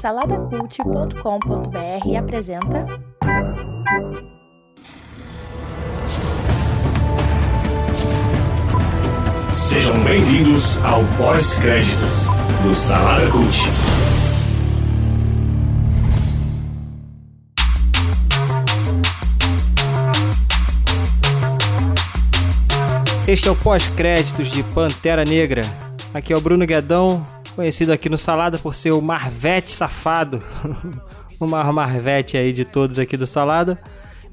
Saladacult.com.br apresenta. Sejam bem-vindos ao pós-créditos do Salada Cult. Este é o pós-créditos de Pantera Negra. Aqui é o Bruno Guedão, conhecido aqui no Salada por ser o Marvete safado. o maior Marvete aí de todos aqui do Salada.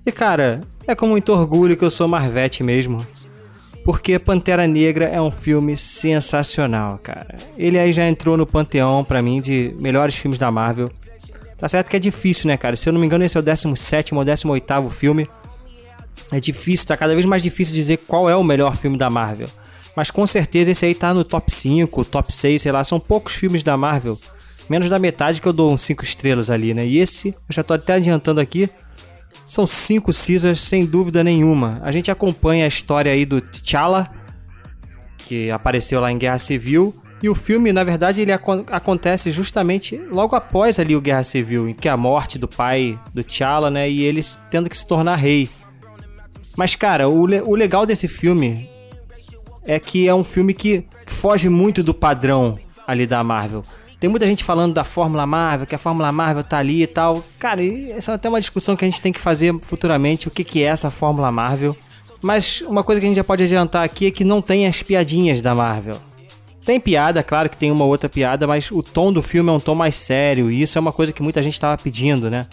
E cara, é com muito orgulho que eu sou Marvete mesmo. Porque Pantera Negra é um filme sensacional, cara. Ele aí já entrou no panteão para mim de melhores filmes da Marvel. Tá certo que é difícil, né, cara? Se eu não me engano, esse é o 17 ou 18 filme. É difícil, tá cada vez mais difícil dizer qual é o melhor filme da Marvel. Mas com certeza esse aí tá no top 5, top 6, sei lá, são poucos filmes da Marvel. Menos da metade que eu dou uns 5 estrelas ali, né? E esse, eu já tô até adiantando aqui, são 5 Caesars sem dúvida nenhuma. A gente acompanha a história aí do T'Challa, que apareceu lá em Guerra Civil, e o filme, na verdade, ele ac acontece justamente logo após ali o Guerra Civil, em que a morte do pai do T'Challa, né, e eles tendo que se tornar rei. Mas, cara, o, le o legal desse filme é que é um filme que, foge muito do padrão ali da Marvel. Tem muita gente falando da Fórmula Marvel, que a Fórmula Marvel tá ali e tal. Cara, essa é até uma discussão que a gente tem que fazer futuramente, o que, que é essa Fórmula Marvel. Mas uma coisa que a gente já pode adiantar aqui é que não tem as piadinhas da Marvel. Tem piada, claro que tem uma outra piada, mas o tom do filme é um tom mais sério, e isso é uma coisa que muita gente estava pedindo, né?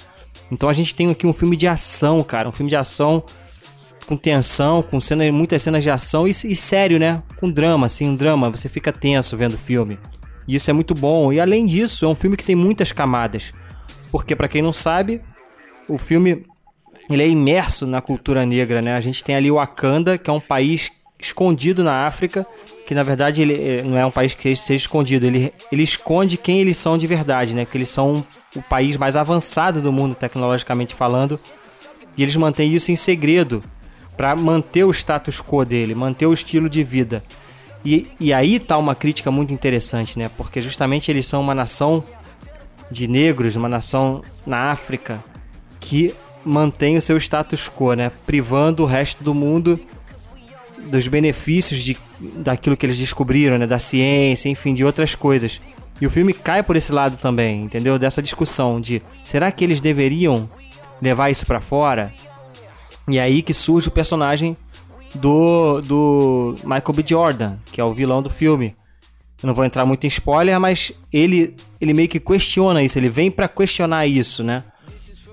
Então a gente tem aqui um filme de ação, cara, um filme de ação com tensão, com cena, muitas cenas de ação e, e, sério, né? Com drama, assim, um drama. Você fica tenso vendo o filme. E isso é muito bom. E além disso, é um filme que tem muitas camadas. Porque, para quem não sabe, o filme ele é imerso na cultura negra, né? A gente tem ali o Wakanda, que é um país escondido na África, que na verdade ele eh, não é um país que seja escondido, ele, ele esconde quem eles são de verdade, né? Porque eles são o país mais avançado do mundo tecnologicamente falando, e eles mantêm isso em segredo para manter o status quo dele, manter o estilo de vida. E, e aí tá uma crítica muito interessante, né? Porque justamente eles são uma nação de negros, uma nação na África que mantém o seu status quo, né? Privando o resto do mundo dos benefícios de, daquilo que eles descobriram, né? Da ciência, enfim, de outras coisas. E o filme cai por esse lado também, entendeu? Dessa discussão de será que eles deveriam levar isso para fora? E é aí que surge o personagem do, do Michael B. Jordan, que é o vilão do filme. Eu não vou entrar muito em spoiler, mas ele, ele meio que questiona isso, ele vem para questionar isso, né?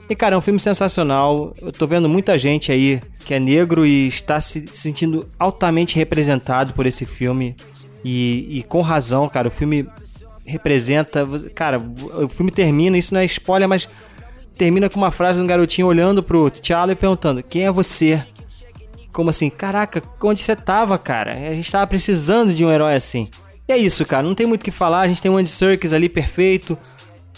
E cara, é um filme sensacional. Eu tô vendo muita gente aí que é negro e está se sentindo altamente representado por esse filme. E, e com razão, cara, o filme representa. Cara, o filme termina, isso não é spoiler, mas termina com uma frase de um garotinho olhando pro T'Challa e perguntando: Quem é você? Como assim? Caraca, onde você tava, cara? A gente tava precisando de um herói assim. E é isso, cara. Não tem muito o que falar. A gente tem o Andy Serkis ali perfeito.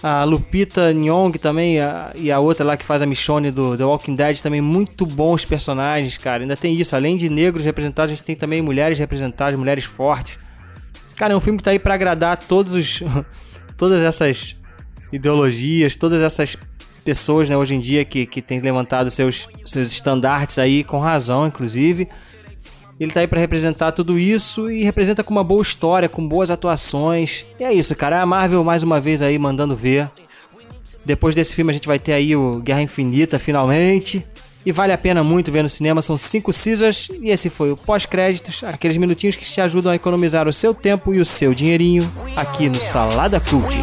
A Lupita Nyong também. A, e a outra lá que faz a Michonne do The Walking Dead também. Muito bons personagens, cara. Ainda tem isso. Além de negros representados, a gente tem também mulheres representadas, mulheres fortes. Cara, é um filme que tá aí pra agradar todos os. todas essas ideologias, todas essas pessoas, né, hoje em dia que, que tem levantado seus, seus estandartes aí, com razão, inclusive. Ele tá aí para representar tudo isso e representa com uma boa história, com boas atuações. E é isso, cara. A Marvel mais uma vez aí mandando ver. Depois desse filme a gente vai ter aí o Guerra Infinita finalmente. E vale a pena muito ver no cinema, são 5 Caesars e esse foi o pós-créditos, aqueles minutinhos que te ajudam a economizar o seu tempo e o seu dinheirinho aqui no Salada Cult.